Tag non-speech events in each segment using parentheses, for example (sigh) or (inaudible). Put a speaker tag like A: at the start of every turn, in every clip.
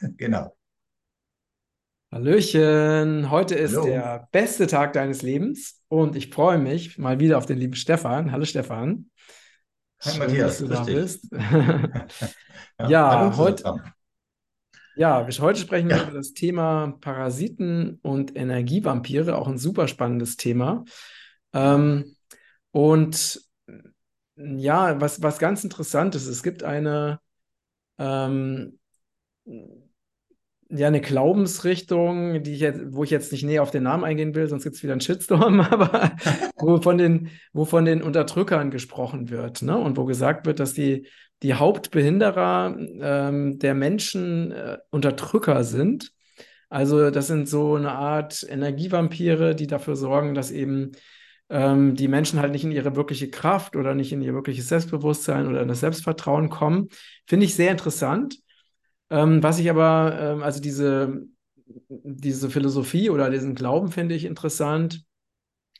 A: (laughs) Genau.
B: Hallöchen, heute ist
A: Hallo.
B: der beste Tag deines Lebens und ich freue mich mal wieder auf den lieben Stefan. Hallo Stefan,
A: Hi
B: schön, dass
A: Matthias,
B: du
A: grüß
B: da bist. (laughs)
A: Ja,
B: Ja, heute, ja, wir- heute sprechen wir über
A: Ja,
B: das Thema Parasiten und Energievampire, auch ein super spannendes Thema. Ähm, und ja, was, was ganz interessant ist, es gibt eine, ähm, Ja, eine Glaubensrichtung, die ich jetzt, wo ich jetzt nicht näher auf den Namen eingehen will, sonst gibt es wieder einen Shitstorm, (laughs) aber (laughs) wo von den, wo von den Unterdrückern gesprochen wird, ne? Und wo gesagt wird, dass die, die Hauptbehinderer ähm, der Menschen äh, Unterdrücker sind. Also das sind so eine Art Energievampire, die dafür sorgen, dass eben ähm, die Menschen halt nicht in ihre wirkliche Kraft oder nicht in ihr wirkliches Selbstbewusstsein oder in das Selbstvertrauen kommen. Finde ich sehr interessant. Ähm, was ich aber, ähm, also diese, diese Philosophie oder diesen Glauben finde ich interessant.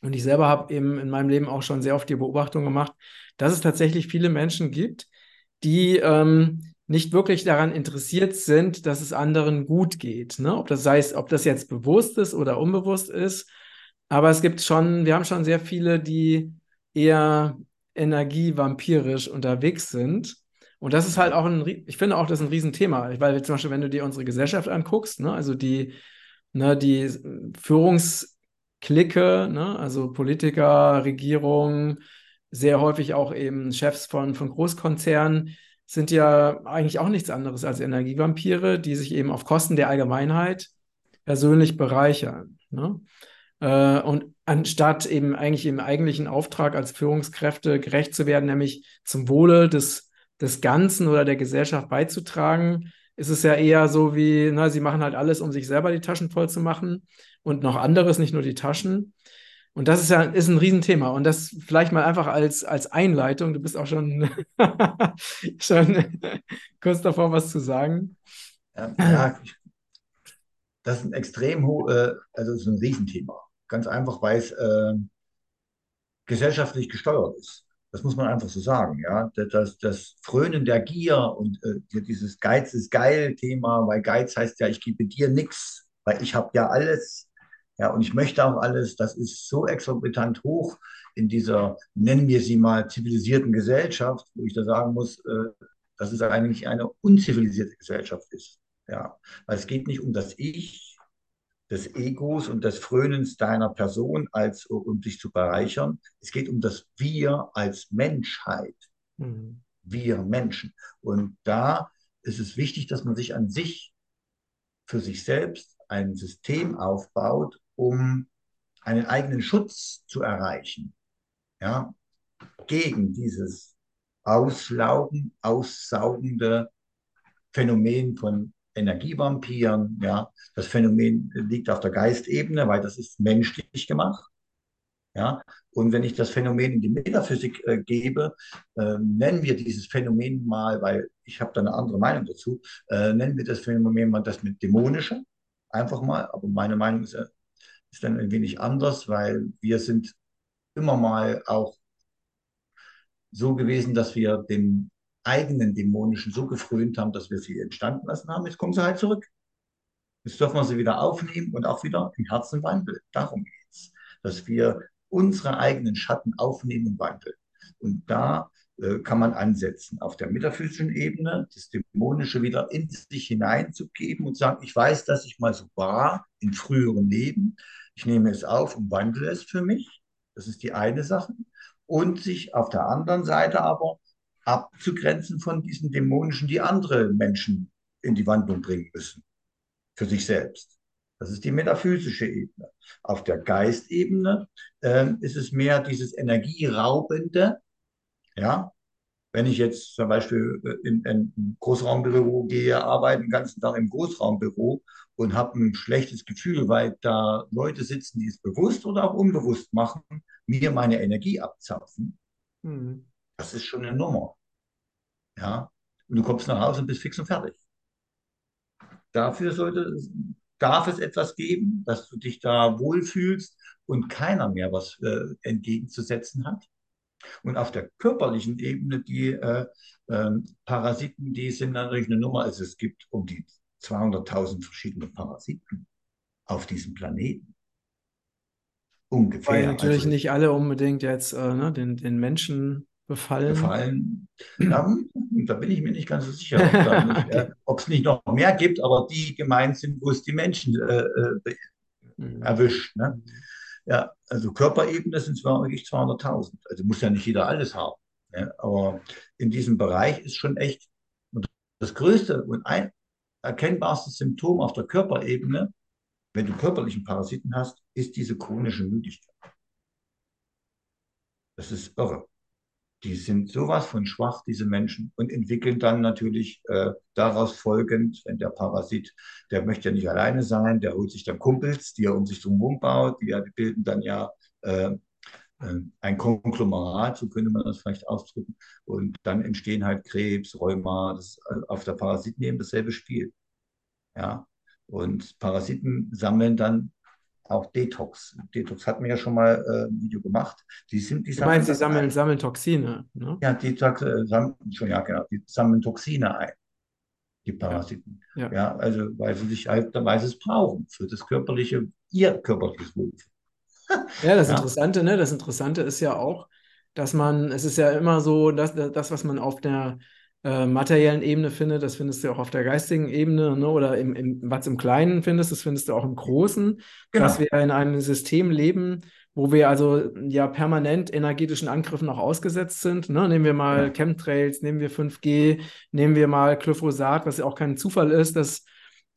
B: Und ich selber habe eben in meinem Leben auch schon sehr oft die Beobachtung gemacht, dass es tatsächlich viele Menschen gibt, die ähm, nicht wirklich daran interessiert sind, dass es anderen gut geht. Ne? Ob das es, ob das jetzt bewusst ist oder unbewusst ist. Aber es gibt schon, wir haben schon sehr viele, die eher energievampirisch unterwegs sind. Und das ist halt
A: ja,
B: auch ein, ich finde auch, das ist ein Riesenthema. Weil zum Beispiel, wenn du dir unsere Gesellschaft anguckst, ne, also die, ne, die Führungsklicke, ne, also Politiker, Regierung, sehr häufig auch eben Chefs von, von Großkonzernen, sind ja eigentlich auch nichts anderes als Energievampire, die sich eben auf Kosten der Allgemeinheit persönlich bereichern. Ne? Äh, und anstatt eben eigentlich im eigentlichen Auftrag als Führungskräfte gerecht zu werden, nämlich zum Wohle des, des Ganzen oder der Gesellschaft beizutragen, ist es ja eher so wie, na, sie machen halt alles, um sich selber die Taschen voll zu machen und noch anderes, nicht nur die Taschen. Und das ist ja ist ein Riesenthema. Und das vielleicht mal einfach als, als Einleitung. Du bist auch schon, (laughs) schon (laughs) kurz davor, was zu sagen.
A: ja, ja, das ist ein extrem ho äh, also ist ein Riesenthema. Ganz einfach, weil es äh, gesellschaftlich gesteuert ist. Das muss man einfach so sagen, ja. Das, das Frönen der Gier und äh, dieses Geiz ist geil Thema, weil Geiz heißt ja, ich gebe dir nichts, weil ich habe ja alles, ja, und ich möchte auch alles. Das ist so exorbitant hoch in dieser, nennen wir sie mal, zivilisierten Gesellschaft, wo ich da sagen muss, äh, dass es eigentlich eine unzivilisierte Gesellschaft ist. Ja, weil es geht nicht um das Ich, des Egos und des Frönens deiner Person, als um dich zu bereichern. Es geht um das Wir als Menschheit,
B: Mhm.
A: wir Menschen. Und da ist es wichtig, dass man sich an sich, für sich selbst ein System aufbaut, um einen eigenen Schutz zu erreichen, ja, gegen dieses Auslaugen, aussaugende Phänomen von Energievampiren. Ja, das Phänomen liegt auf der Geistebene, weil das ist menschlich gemacht. Ja, und wenn ich das Phänomen in die Metaphysik äh, gebe, äh, nennen wir dieses Phänomen mal, weil ich habe da eine andere Meinung dazu, äh, nennen wir das Phänomen mal das mit dämonische, einfach mal. Aber meine Meinung ist, äh, ist dann ein wenig anders, weil wir sind immer mal auch so gewesen, dass wir dem eigenen Dämonischen so gefrönt haben, dass wir sie entstanden lassen haben. Jetzt kommen sie halt zurück. Jetzt dürfen wir sie wieder aufnehmen und auch wieder im Herzen wandeln. Darum geht es, dass wir unsere eigenen Schatten aufnehmen und wandeln. Und da äh, kann man ansetzen, auf der metaphysischen Ebene das Dämonische wieder in sich hineinzugeben und sagen, ich weiß, dass ich mal so war in früheren Leben. Ich nehme es auf und wandle es für mich. Das ist die eine Sache. Und sich auf der anderen Seite aber abzugrenzen von diesen Dämonischen, die andere Menschen in die Wandlung bringen müssen für sich selbst. Das ist die metaphysische Ebene. Auf der Geistebene äh, ist es mehr dieses Energieraubende. Ja, wenn ich jetzt zum Beispiel äh, in, in ein Großraumbüro gehe, arbeite den ganzen Tag im Großraumbüro und habe ein schlechtes Gefühl, weil da Leute sitzen, die es bewusst oder auch unbewusst machen, mir meine Energie abzapfen,
B: Mhm.
A: das ist schon eine Nummer. Ja, und du kommst nach Hause und bist fix und fertig. Dafür sollte, darf es etwas geben, dass du dich da wohlfühlst und keiner mehr was äh, entgegenzusetzen hat. Und auf der körperlichen Ebene, die äh, ähm, Parasiten, die sind natürlich eine Nummer. Also es gibt um die 200.000 verschiedene Parasiten auf diesem Planeten. Ungefähr.
B: Weil natürlich also, nicht alle unbedingt jetzt äh, ne, den, den Menschen befallen.
A: Befallen. Ja, (clears throat) da bin ich mir nicht ganz so sicher, ob es (laughs) nicht, noch mehr gibt, aber die gemeint sind, wo es die Menschen äh, äh mhm. erwischt. Ne? Ja, also Körperebene sind es wirklich 200.000. Also muss ja nicht jeder alles haben. Ja? Aber in diesem Bereich ist schon echt das größte und ein erkennbarste Symptom auf der Körperebene, wenn du körperlichen Parasiten hast, ist diese chronische Müdigkeit. Das ist irre. Die sind sowas von schwach, diese Menschen, und entwickeln dann natürlich äh, daraus folgend, wenn der Parasit, der möchte ja nicht alleine sein, der holt sich dann Kumpels, die er um sich drum baut, die, die bilden dann ja äh, ein Konglomerat, so könnte man das vielleicht ausdrücken. Und dann entstehen halt Krebs, Rheuma, das äh, auf der Parasitenebene dasselbe Spiel. Ja, und Parasiten sammeln dann auch Detox. Detox hatten wir ja schon mal äh, ein Video gemacht.
B: Die sind, die du meinst, sie sammeln, sammeln Toxine?
A: Ne? Ja, die äh, sammeln, schon, ja, genau, die sammeln Toxine ein, die Parasiten. Ja. ja. ja also weil sie sich halt, weil sie es brauchen für das körperliche, ihr körperliches Wohlbefinden. (laughs)
B: Ja, das ja. Interessante, ne? Das Interessante ist ja auch, dass man, es ist ja immer so, dass das, was man auf der äh, materiellen Ebene findet, das findest du auch auf der geistigen Ebene, ne? oder im, im, was im Kleinen findest, das findest du auch im Großen, genau. dass wir in einem System leben, wo wir also ja permanent energetischen Angriffen auch ausgesetzt sind. Ne? Nehmen wir mal ja. Chemtrails, nehmen wir 5G, nehmen wir mal Glyphosat, was ja auch kein Zufall ist, dass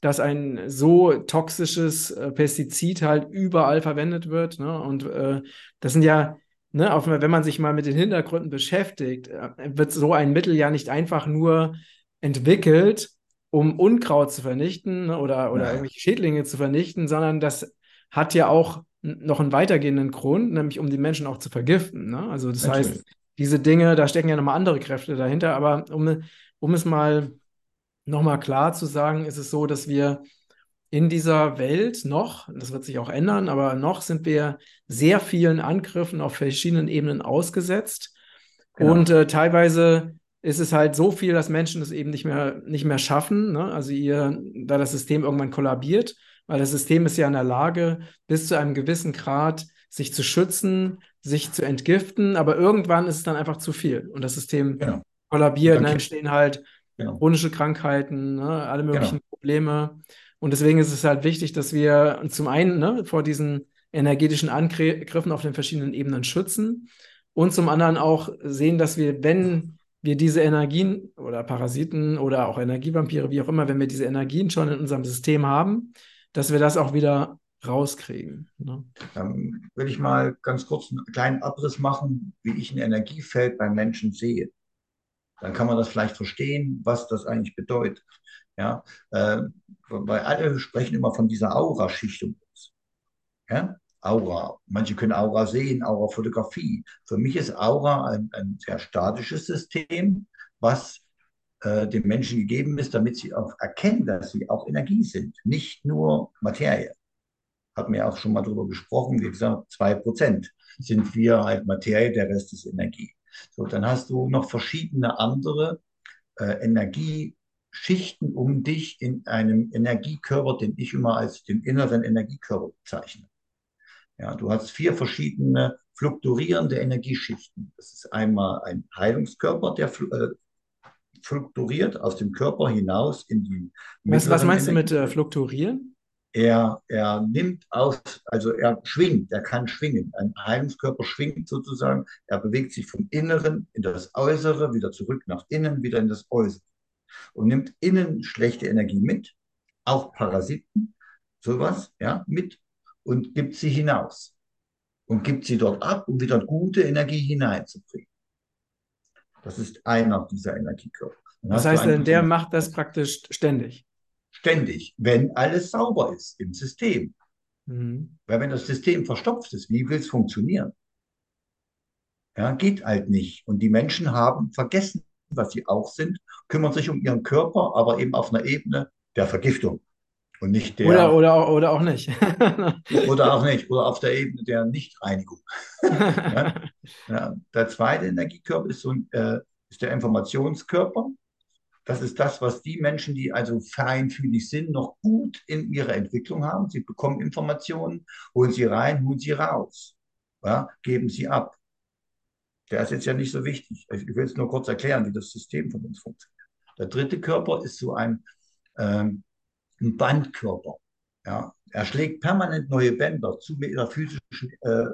B: dass ein so toxisches äh, Pestizid halt überall verwendet wird. Ne? Und äh, das sind ja, ne, auf, wenn man sich mal mit den Hintergründen beschäftigt, äh, wird so ein Mittel ja nicht einfach nur entwickelt, um Unkraut zu vernichten ne, oder, oder ja. irgendwelche Schädlinge zu vernichten, sondern das hat ja auch noch einen weitergehenden Grund, nämlich um die Menschen auch zu vergiften. Ne? Also das Natürlich. heißt, diese Dinge, da stecken ja nochmal andere Kräfte dahinter, aber um, um es mal nochmal klar zu sagen, ist es so, dass wir in dieser Welt noch, das wird sich auch ändern, aber noch sind wir sehr vielen Angriffen auf verschiedenen Ebenen ausgesetzt. Genau. Und äh, teilweise ist es halt so viel, dass Menschen es eben nicht mehr, nicht mehr schaffen. Ne? Also ihr, da das System irgendwann kollabiert, weil das System ist ja in der Lage, bis zu einem gewissen Grad sich zu schützen, sich zu entgiften, aber irgendwann ist es dann einfach zu viel und das System genau. kollabiert. Dann entstehen halt genau. chronische Krankheiten, ne, alle möglichen genau. Probleme. Und deswegen ist es halt wichtig, dass wir zum einen ne, vor diesen energetischen Angriffen auf den verschiedenen Ebenen schützen und zum anderen auch sehen, dass wir, wenn wir diese Energien oder Parasiten oder auch Energievampire, wie auch immer, wenn wir diese Energien schon in unserem System haben, dass wir das auch wieder rauskriegen. Ne?
A: Dann will ich mal ganz kurz einen kleinen Abriss machen, wie ich ein Energiefeld beim Menschen sehe dann kann man das vielleicht verstehen, was das eigentlich bedeutet. Ja, äh, weil alle sprechen immer von dieser Aura-Schicht uns. Ja? Aura. Manche können Aura sehen, Aura-Fotografie. Für mich ist Aura ein, ein sehr statisches System, was äh, dem Menschen gegeben ist, damit sie auch erkennen, dass sie auch Energie sind, nicht nur Materie. Haben wir auch schon mal darüber gesprochen, wie gesagt, zwei Prozent sind wir halt Materie, der Rest ist Energie. So, dann hast du noch verschiedene andere äh, Energieschichten um dich in einem Energiekörper, den ich immer als den inneren Energiekörper bezeichne. Ja, du hast vier verschiedene fluktuierende Energieschichten. Das ist einmal ein Heilungskörper, der äh, fluktuiert aus dem Körper hinaus in die.
B: Was, was meinst du mit äh, fluktuieren?
A: er, er nimmt aus, also er schwingt, er kann schwingen. Ein Heilungskörper schwingt sozusagen, er bewegt sich vom Inneren in das Äußere, wieder zurück nach innen, wieder in das Äußere. Und nimmt innen schlechte Energie mit, auch Parasiten, sowas, ja, mit und gibt sie hinaus. Und gibt sie dort ab, um wieder gute Energie hineinzubringen. Das ist einer dieser Energiekörper.
B: Das heißt, der macht das praktisch ständig
A: ständig, wenn alles sauber ist im System. Mhm. Weil wenn das System verstopft ist, wie will es funktionieren? Ja, geht halt nicht. Und die Menschen haben vergessen, was sie auch sind, kümmern sich um ihren Körper, aber eben auf einer Ebene der Vergiftung. Und nicht der.
B: Oder, oder, oder auch nicht. (laughs)
A: oder auch nicht. Oder auf der Ebene der Nichtreinigung. (laughs) ja? Ja, der zweite Energiekörper ist, so ein, äh, ist der Informationskörper. Das ist das, was die Menschen, die also feinfühlig sind, noch gut in ihrer Entwicklung haben. Sie bekommen Informationen, holen sie rein, holen sie raus, ja, geben sie ab. Der ist jetzt ja nicht so wichtig. Ich will es nur kurz erklären, wie das System von uns funktioniert. Der dritte Körper ist so ein, ähm, ein Bandkörper. Ja. Er schlägt permanent neue Bänder zu metaphysischen äh,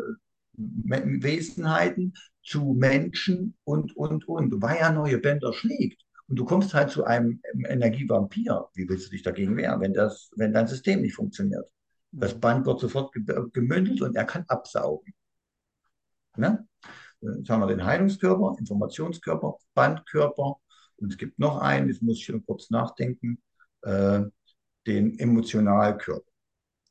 A: Wesenheiten, zu Menschen und, und, und. Weil er neue Bänder schlägt, und du kommst halt zu einem Energievampir. Wie willst du dich dagegen wehren, wenn, das, wenn dein System nicht funktioniert? Das Band wird sofort gemündelt und er kann absaugen. Ne? Jetzt haben wir den Heilungskörper, Informationskörper, Bandkörper und es gibt noch einen, jetzt muss ich noch kurz nachdenken, äh, den Emotionalkörper.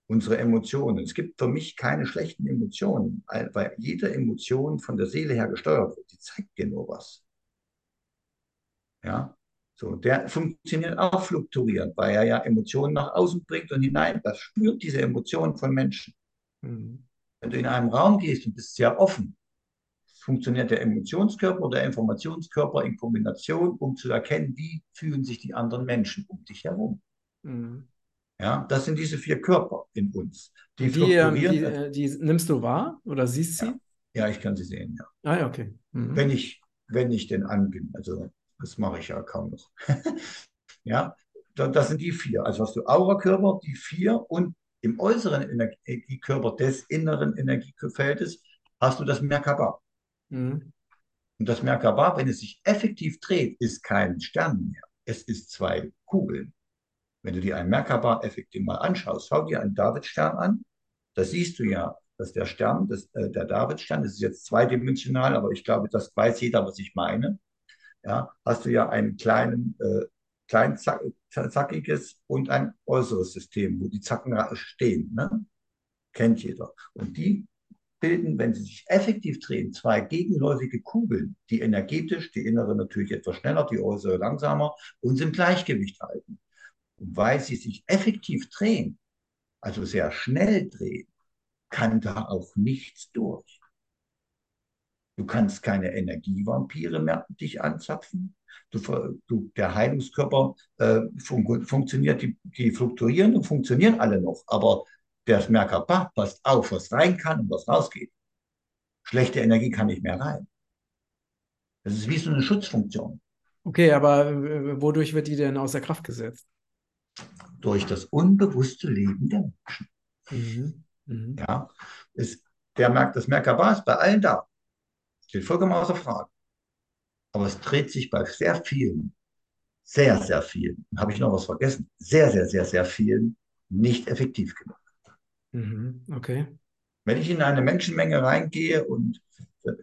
A: Unsere Emotionen. Es gibt für mich keine schlechten Emotionen, weil jede Emotion von der Seele her gesteuert wird. Die zeigt dir nur was. Ja, so, der funktioniert auch fluktuierend, weil er ja Emotionen nach außen bringt und hinein. Das spürt diese Emotionen von Menschen. Mhm. Wenn du in einem Raum gehst und bist sehr offen, funktioniert der Emotionskörper oder der Informationskörper in Kombination, um zu erkennen, wie fühlen sich die anderen Menschen um dich herum. Mhm. Ja, das sind diese vier Körper in uns.
B: Die, die, ähm, die, äh, die, nimmst du wahr oder siehst sie?
A: Ja, ja ich kann sie sehen, ja.
B: Ah, ja, okay.
A: Mhm. Wenn ich, wenn ich denn anbinde, also das mache ich ja kaum noch. (laughs) ja, das sind die vier. Also hast du Aurakörper, die vier und im äußeren Energiekörper des inneren Energiefeldes hast du das Merkaba. Mhm. Und das Merkaba, wenn es sich effektiv dreht, ist kein Stern mehr. Es ist zwei Kugeln. Wenn du dir ein Merkaba effektiv mal anschaust, schau dir einen Davidstern an, da siehst du ja, dass der Stern, das, äh, der Davidstern, das ist jetzt zweidimensional, aber ich glaube, das weiß jeder, was ich meine ja, hast du ja einen kleinen, äh, klein zackiges und ein äußeres System, wo die Zacken stehen. Ne? Kennt jeder. Und die bilden, wenn sie sich effektiv drehen, zwei gegenläufige Kugeln, die energetisch, die innere natürlich etwas schneller, die äußere langsamer, uns im Gleichgewicht halten. Und weil sie sich effektiv drehen, also sehr schnell drehen, kann da auch nichts durch. Du kannst keine Energievampire mehr dich anzapfen. Du, du, der Heilungskörper äh, fun funktioniert, die, die fluktuieren und funktionieren alle noch. Aber der Merkaba passt auf, was rein kann und was rausgeht. Schlechte Energie kann nicht mehr rein. Das ist wie so eine Schutzfunktion.
B: Okay, aber äh, wodurch wird die denn außer Kraft gesetzt?
A: Durch das unbewusste Leben der Menschen. Mhm. Mhm. Ja, ist, der merkt, das Merkaba ist bei allen da. Steht vollkommen außer Frage. Aber es dreht sich bei sehr vielen, sehr, sehr vielen, habe ich noch was vergessen, sehr, sehr, sehr, sehr vielen nicht effektiv genug.
B: Mhm, okay.
A: Wenn ich in eine Menschenmenge reingehe und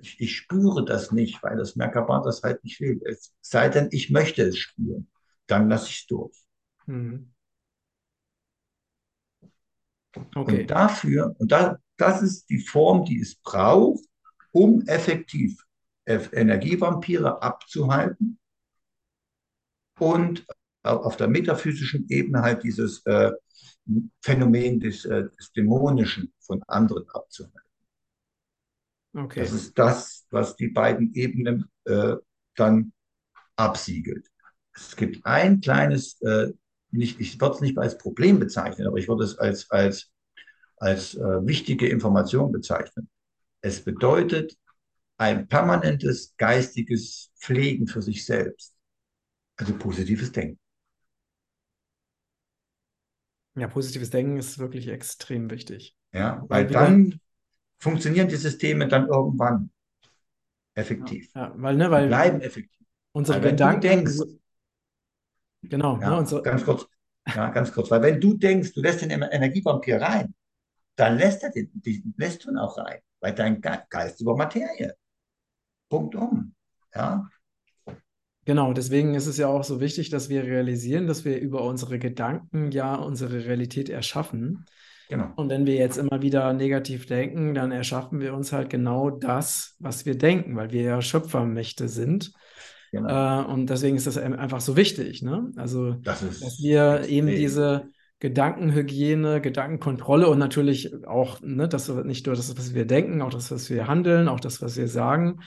A: ich, ich spüre das nicht, weil das Merkaba das halt nicht will, es sei denn, ich möchte es spüren, dann lasse ich es durch. Mhm. Okay. Und dafür, und da, das ist die Form, die es braucht, um effektiv Energievampire abzuhalten und auf der metaphysischen Ebene halt dieses äh, Phänomen des, äh, des, Dämonischen von anderen abzuhalten. Okay. Das ist das, was die beiden Ebenen äh, dann absiegelt. Es gibt ein kleines, äh, nicht, ich würde es nicht als Problem bezeichnen, aber ich würde es als, als, als äh, wichtige Information bezeichnen. Es bedeutet ein permanentes geistiges Pflegen für sich selbst. Also positives Denken.
B: Ja, positives Denken ist wirklich extrem wichtig.
A: Ja, weil, weil dann funktionieren die Systeme dann irgendwann effektiv.
B: Ja, ja weil, ne, weil
A: bleiben effektiv.
B: Unsere weil Gedanken.
A: denkst,
B: genau.
A: Ja, ne, unsere, ganz kurz. Ja, ganz kurz. Weil wenn du denkst, du lässt den Energievampir rein, dann lässt er den, den lässt du ihn auch rein weil dein Geist über Materie. Punkt um. Ja.
B: Genau, deswegen ist es ja auch so wichtig, dass wir realisieren, dass wir über unsere Gedanken ja unsere Realität erschaffen. Genau. Und wenn wir jetzt immer wieder negativ denken, dann erschaffen wir uns halt genau das, was wir denken, weil wir ja Schöpfermächte sind. Genau. Äh, und deswegen ist das einfach so wichtig. Ne? Also, das dass wir eben diese Gedankenhygiene, Gedankenkontrolle und natürlich auch, ne, das nicht nur das, was wir denken, auch das, was wir handeln, auch das, was wir sagen.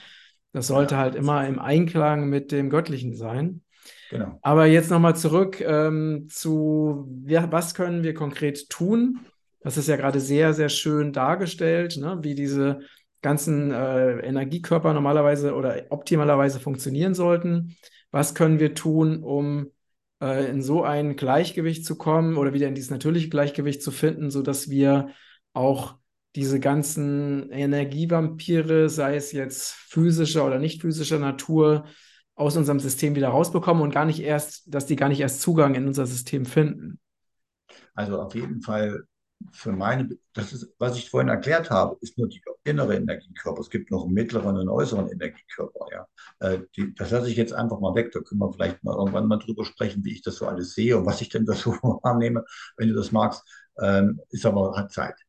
B: Das sollte ja. halt immer im Einklang mit dem Göttlichen sein. Genau. Aber jetzt nochmal zurück ähm, zu, ja, was können wir konkret tun? Das ist ja gerade sehr, sehr schön dargestellt, ne? wie diese ganzen äh, Energiekörper normalerweise oder optimalerweise funktionieren sollten. Was können wir tun, um äh, in so ein Gleichgewicht zu kommen oder wieder in dieses natürliche Gleichgewicht zu finden, sodass wir auch diese ganzen Energievampire, sei es jetzt physischer oder nicht physischer Natur, aus unserem System wieder rausbekommen und gar nicht erst, dass die gar nicht erst Zugang in unser System finden.
A: Also auf jeden Fall für meine, das ist, was ich vorhin erklärt habe, ist nur die innere Energiekörper. Es gibt noch einen mittleren und äußeren Energiekörper. Ja. Äh, die, das lasse ich jetzt einfach mal weg. Da können wir vielleicht mal irgendwann mal drüber sprechen, wie ich das so alles sehe und was ich denn da so (laughs) wahrnehme, wenn du das magst. Ähm, ist aber, hat Zeit.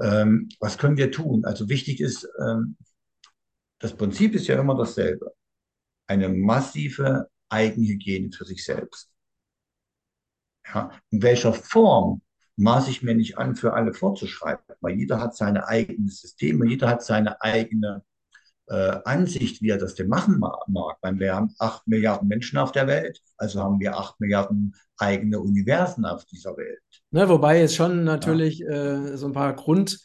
A: Ähm, was können wir tun? Also wichtig ist, ähm, das Prinzip ist ja immer dasselbe. Eine massive Eigenhygiene für sich selbst. Ja, in welcher Form maße ich mir nicht an, für alle vorzuschreiben, weil jeder hat seine eigenen Systeme, jeder hat seine eigene äh, Ansicht, wie er das denn machen mag. Weil wir haben acht Milliarden Menschen auf der Welt, also haben wir acht Milliarden eigene Universen auf dieser Welt.
B: Ne, wobei es schon natürlich ja. äh, so ein paar Grund,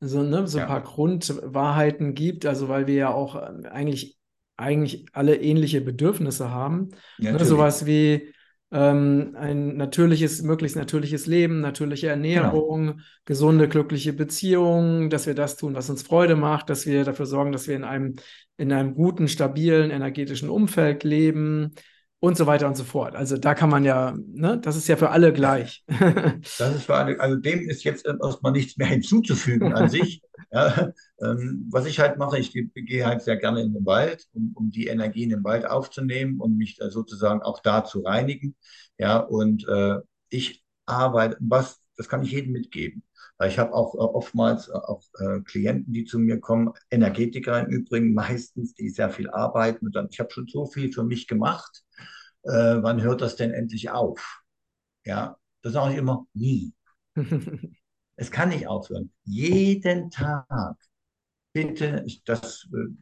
B: so, ne, so ein ja. paar Grundwahrheiten gibt, also weil wir ja auch eigentlich, eigentlich alle ähnliche Bedürfnisse haben. Ja, ne, sowas wie ähm, ein natürliches, möglichst natürliches Leben, natürliche Ernährung, genau. gesunde, glückliche Beziehungen, dass wir das tun, was uns Freude macht, dass wir dafür sorgen, dass wir in einem, in einem guten, stabilen, energetischen Umfeld leben und so weiter und so fort. Also da kann man ja, ne, das ist ja für alle gleich. (laughs)
A: Das ist für alle, also dem ist jetzt erstmal nichts mehr (laughs) hinzuzufügen an sich. Ja, ähm, was ich halt mache, ich gehe halt sehr gerne in den Wald, um, um die Energien im Wald aufzunehmen und mich da sozusagen auch da zu reinigen. Ja, und äh, ich arbeite, was, das kann ich jedem mitgeben. Weil ich habe auch äh, oftmals äh, auch äh, Klienten, die zu mir kommen, Energetiker im Übrigen meistens, die sehr viel arbeiten. Und dann, ich habe schon so viel für mich gemacht. Äh, wann hört das denn endlich auf? Ja, das sage ich immer, nie. (laughs) Es kann nicht aufhören. Jeden Tag. Bitte, das, äh,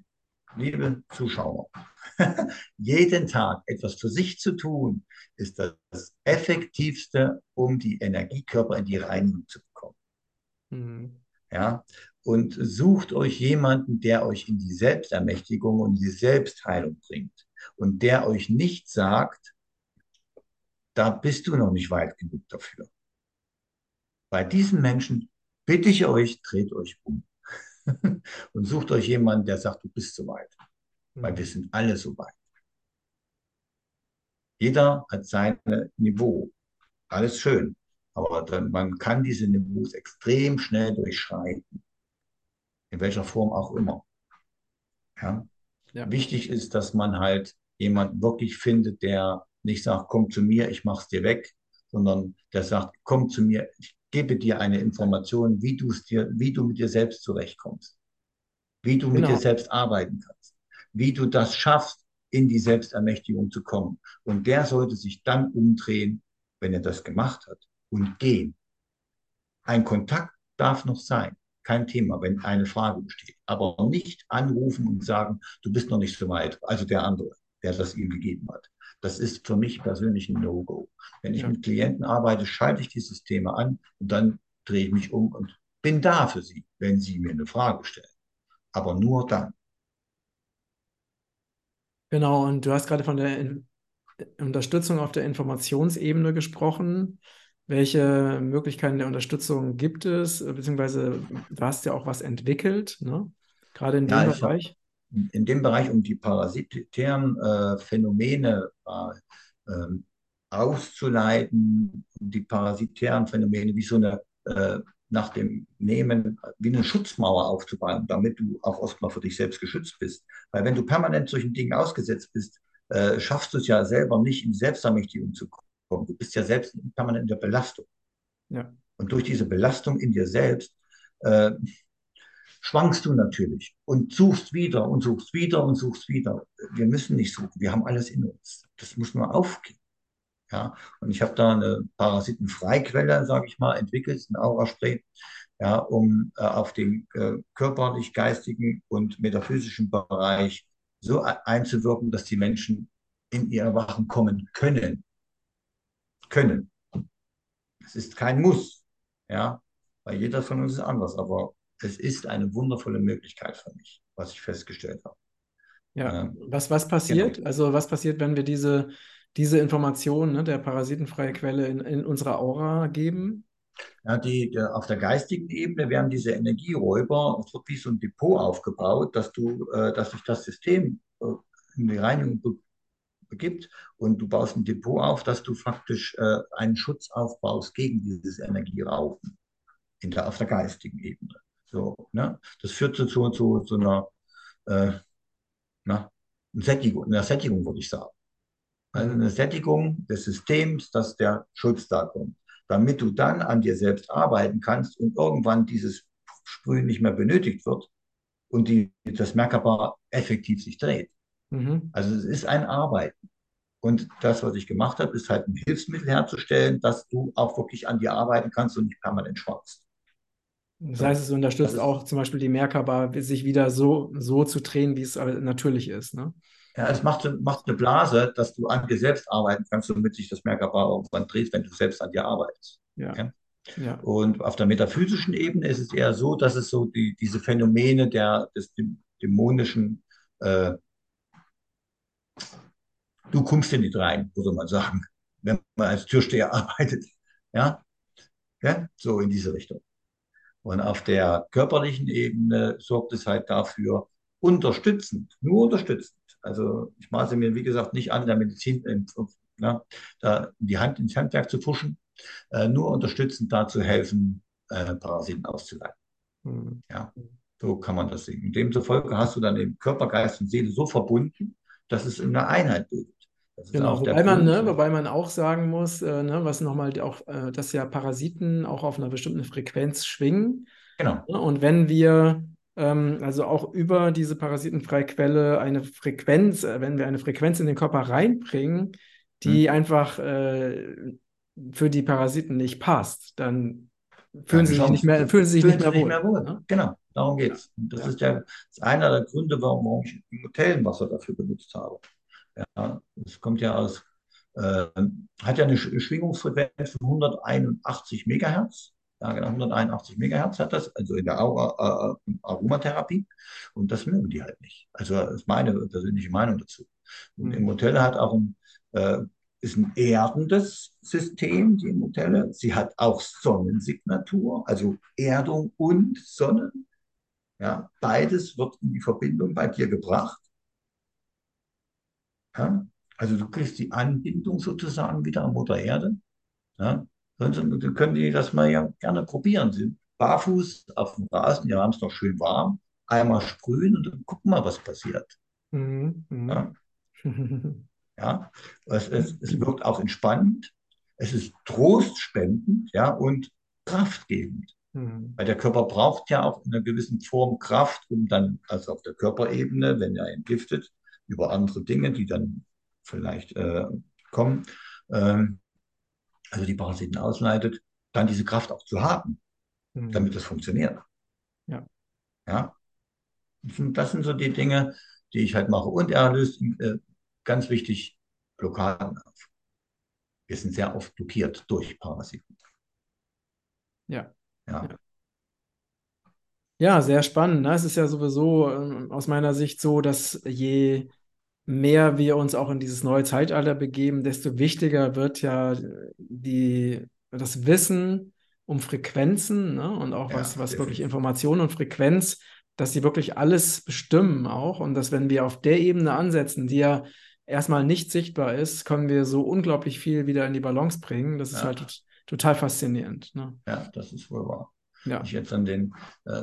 A: liebe Zuschauer, (laughs) jeden Tag etwas für sich zu tun, ist das Effektivste, um die Energiekörper in die Reinigung zu bekommen. Mhm. Ja, und sucht euch jemanden, der euch in die Selbstermächtigung und die Selbstheilung bringt und der euch nicht sagt, da bist du noch nicht weit genug dafür. Bei diesen Menschen bitte ich euch, dreht euch um (laughs) und sucht euch jemanden, der sagt, du bist so weit. Weil wir sind alle so weit. Jeder hat sein Niveau. Alles schön. Aber dann, man kann diese Niveaus extrem schnell durchschreiten. In welcher Form auch immer. Ja? ja. Wichtig ist, dass man halt jemanden wirklich findet, der nicht sagt, komm zu mir, ich mach's dir weg, sondern der sagt, komm zu mir, ich gebe dir eine Information, wie du es dir, wie du mit dir selbst zurechtkommst, wie du genau. mit dir selbst arbeiten kannst, wie du das schaffst, in die Selbstermächtigung zu kommen. Und der sollte sich dann umdrehen, wenn er das gemacht hat, und gehen. Ein Kontakt darf noch sein, kein Thema, wenn eine Frage besteht, aber nicht anrufen und sagen, du bist noch nicht so weit, also der andere, der das ihm gegeben hat. Das ist für mich persönlich ein No-Go. Wenn ich mit Klienten arbeite, schalte ich die Systeme an und dann drehe ich mich um und bin da für sie, wenn sie mir eine Frage stellen. Aber nur dann.
B: Genau, und du hast gerade von der Unterstützung auf der Informationsebene gesprochen. Welche Möglichkeiten der Unterstützung gibt es? Beziehungsweise du hast ja auch was entwickelt, ne? gerade in dem ja, Bereich
A: in dem Bereich, um die parasitären äh, Phänomene äh, auszuleiten, um die parasitären Phänomene wie so eine äh, nach dem Nehmen wie eine Schutzmauer aufzubauen, damit du auch erstmal für dich selbst geschützt bist. Weil wenn du permanent solchen Dingen ausgesetzt bist, äh, schaffst du es ja selber nicht in Selbstermächtigung zu kommen. Du bist ja selbst permanent in der Belastung. Ja. Und durch diese Belastung in dir selbst äh, schwankst du natürlich und suchst wieder und suchst wieder und suchst wieder. Wir müssen nicht suchen, wir haben alles in uns. Das muss nur aufgehen. Ja, und ich habe da eine Parasitenfreiquelle, sage ich mal, entwickelt, ein Auraspray, ja, um äh, auf den äh, körperlich-geistigen und metaphysischen Bereich so einzuwirken, dass die Menschen in ihr Erwachen kommen können. Können. Es ist kein Muss, ja, weil jeder von uns ist anders, aber es ist eine wundervolle Möglichkeit für mich, was ich festgestellt habe.
B: Ja, ähm, was, was passiert? Genau. Also was passiert, wenn wir diese, diese Information ne, der parasitenfreie Quelle in, in unserer Aura geben?
A: Ja, die, der, auf der geistigen Ebene werden diese Energieräuber, wird wie so ein Depot aufgebaut, dass du, äh, dass sich das System äh, in die Reinigung be begibt und du baust ein Depot auf, dass du faktisch äh, einen Schutz aufbaust gegen dieses Energieraufen in der, auf der geistigen Ebene. So, ne? Das führt zu, zu, zu einer, äh, na, Sättigung, einer Sättigung, würde ich sagen. Also eine Sättigung des Systems, dass der Schutz da kommt damit du dann an dir selbst arbeiten kannst und irgendwann dieses Sprühen nicht mehr benötigt wird und die, das Merkaba effektiv sich dreht. Mhm. Also es ist ein Arbeiten. Und das, was ich gemacht habe, ist halt ein Hilfsmittel herzustellen, dass du auch wirklich an dir arbeiten kannst und nicht permanent schwatzt.
B: Das heißt, es unterstützt auch zum Beispiel die Merkaba, sich wieder so, so zu drehen, wie es natürlich ist. Ne?
A: Ja, es macht, macht eine Blase, dass du an dir selbst arbeiten kannst, damit sich das Merkaba irgendwann dreht, wenn du selbst an dir arbeitest. Ja. Okay? ja. Und auf der metaphysischen Ebene ist es eher so, dass es so die, diese Phänomene der, des dämonischen, äh, du kommst in nicht rein, würde man sagen, wenn man als Türsteher (laughs) arbeitet. Ja? ja? So in diese Richtung. Und auf der körperlichen Ebene sorgt es halt dafür, unterstützend, nur unterstützend, also ich maße mir, wie gesagt, nicht an, der Medizin äh, na, da die Hand ins Handwerk zu pfuschen, äh, nur unterstützend dazu helfen, äh, Parasiten auszuleiten. Mhm. Ja, so kann man das sehen. Und demzufolge hast du dann eben Körper, Geist und Seele so verbunden, dass es in einer Einheit bildet.
B: Genau, wobei man, ne, wobei man auch sagen muss, äh, ne, was nochmal auch, äh, dass ja Parasiten auch auf einer bestimmten Frequenz schwingen. Genau. Ne, und wenn wir ähm, also auch über diese parasitenfreie Quelle eine Frequenz, äh, wenn wir eine Frequenz in den Körper reinbringen, die mhm. einfach äh, für die Parasiten nicht passt, dann fühlen sie sich nicht mehr, fühlen sie sich nicht mehr wohl. Nicht mehr wohl.
A: Ne? Genau, darum geht es. Das ja. ist ja das ist einer der Gründe, warum ich Hotellenwasser dafür benutzt habe. Ja, es kommt ja aus, äh, hat ja eine Schwingungsfrequenz von 181 Megahertz ja, genau, 181 Megahertz hat das, also in der Aura, äh, Aromatherapie. Und das mögen die halt nicht. Also das ist meine persönliche Meinung dazu. Und mhm. Immotelle hat auch ein, äh, ist ein erdendes System, die Immotelle. Sie hat auch Sonnensignatur, also Erdung und Sonne. Ja, beides wird in die Verbindung bei dir gebracht. Ja, also du kriegst die Anbindung sozusagen wieder an Mutter Erde. Ja, dann können die das mal ja gerne probieren. Sie barfuß auf dem Rasen, wir haben es noch schön warm, einmal sprühen und dann gucken wir, was passiert. Mhm. mhm. Ja, (laughs) ja. Es, es, es wirkt auch entspannend, es ist trostspendend ja, und kraftgebend. Mhm. Weil der Körper braucht ja auch in einer gewissen Form Kraft, um dann, also auf der Körperebene, wenn er entgiftet, über andere Dinge, die dann vielleicht äh, kommen, ähm, also die Parasiten ausleitet, dann diese Kraft auch zu haben, mhm. damit das funktioniert. Ja. Ja. Das sind so die Dinge, die ich halt mache. Und er löst äh, ganz wichtig Blockaden auf. Wir sind sehr oft blockiert durch Parasiten.
B: Ja. Ja. Ja, sehr spannend. Ne? Es ist ja sowieso äh, aus meiner Sicht so, dass je mehr wir uns auch in dieses neue Zeitalter begeben, desto wichtiger wird ja die, das Wissen um Frequenzen ne? und auch ja, was, was wirklich Information und Frequenz, dass sie wirklich alles bestimmen auch und dass wenn wir auf der Ebene ansetzen, die ja erstmal nicht sichtbar ist, können wir so unglaublich viel wieder in die Balance bringen. Das ist ja. halt total faszinierend. Ne?
A: Ja, das ist wohl wahr. Ja. Ich jetzt an den, äh,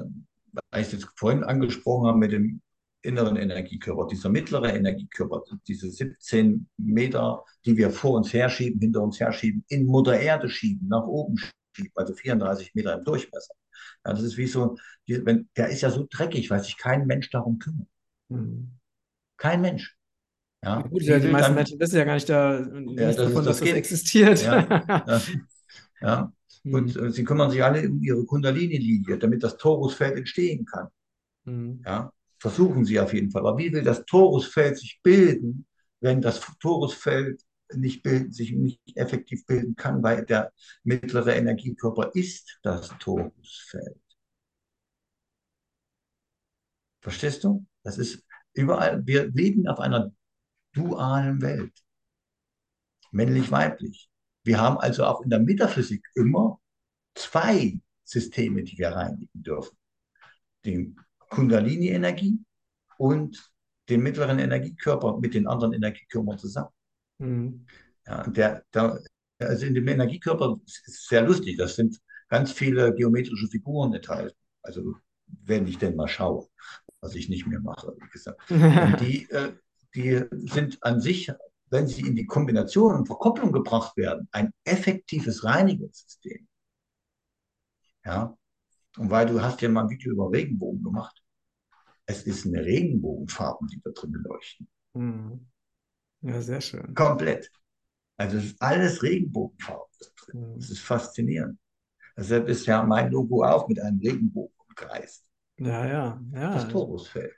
A: weil ich es jetzt vorhin angesprochen habe mit dem inneren Energiekörper, dieser mittlere Energiekörper, diese 17 Meter, die wir vor uns herschieben, hinter uns herschieben, in Mutter Erde schieben, nach oben schieben, also 34 Meter im Durchmesser. Ja, das ist wie so, wenn, der ist ja so dreckig, weil sich kein Mensch darum kümmert. Mhm. Kein Mensch.
B: Ja, gut, ja, die meisten dann, Menschen wissen ja gar nicht da, ja, das davon, das dass das existiert.
A: Ja, (laughs) ja, ja. Mhm. Und äh, sie kümmern sich alle um ihre Kundalini-Linie, damit das Torusfeld entstehen kann. Mhm. Ja, versuchen sie auf jeden Fall. Aber wie will das Torusfeld sich bilden, wenn das Torusfeld nicht bilden, sich nicht effektiv bilden kann, weil der mittlere Energiekörper ist das Torusfeld. Verstehst du? Das ist überall, wir leben auf einer dualen Welt. Männlich-weiblich. Wir haben also auch in der Metaphysik immer zwei Systeme, die wir reinigen dürfen. Die Kundalini-Energie und den mittleren Energiekörper mit den anderen Energiekörpern zusammen. Mhm. Ja, der, der, also in dem Energiekörper ist sehr lustig, das sind ganz viele geometrische Figuren enthalten. Also wenn ich denn mal schaue, was ich nicht mehr mache, wie gesagt. (laughs) Die, äh, die sind an sich, wenn sie in die Kombination und Verkopplung gebracht werden, ein effektives Reinigungssystem. Ja, und weil du hast ja mal ein Video über Regenbogen gemacht. Es ist eine Regenbogenfarben, die da drin leuchten.
B: Mhm. Ja, sehr schön.
A: Komplett. Also es ist alles Regenbogenfarben da drin. Mhm. Das ist faszinierend. Deshalb ist ja mein Logo auch mit einem Regenbogen umkreist.
B: Ja, ja, ja.
A: Das Torusfeld.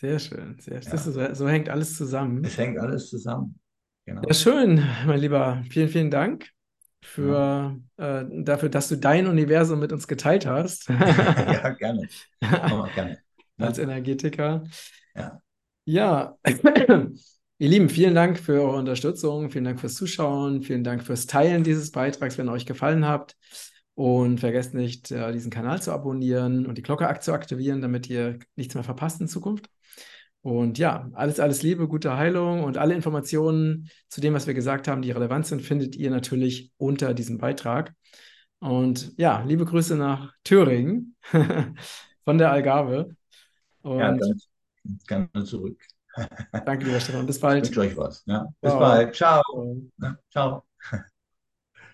B: Sehr schön. Sehr, ja. so, so hängt alles zusammen.
A: Es hängt alles zusammen.
B: Genau. Ja, schön, mein Lieber. Vielen, vielen Dank für, ja. äh, dafür, dass du dein Universum mit uns geteilt hast. (laughs)
A: ja, gerne. gerne. (laughs)
B: Als Energetiker.
A: Ja.
B: Ja, (clears throat) ihr Lieben, vielen Dank für eure Unterstützung, vielen Dank fürs Zuschauen, vielen Dank fürs Teilen dieses Beitrags, wenn er euch gefallen hat. Und vergesst nicht, äh, diesen Kanal zu abonnieren und die Glocke zu aktivieren, damit ihr nichts mehr verpasst in Zukunft. Und ja, alles, alles Liebe, gute Heilung und alle Informationen zu dem, was wir gesagt haben, die relevant sind, findet ihr natürlich unter diesem Beitrag. Und ja, liebe Grüße nach Thüringen (laughs) von der Algarve.
A: Und ja, ganz, gerne zurück.
B: danke, lieber Stefan. Bis bald.
A: Ich wünsche euch was. Ja. Bis wow. bald. Ciao. Ciao.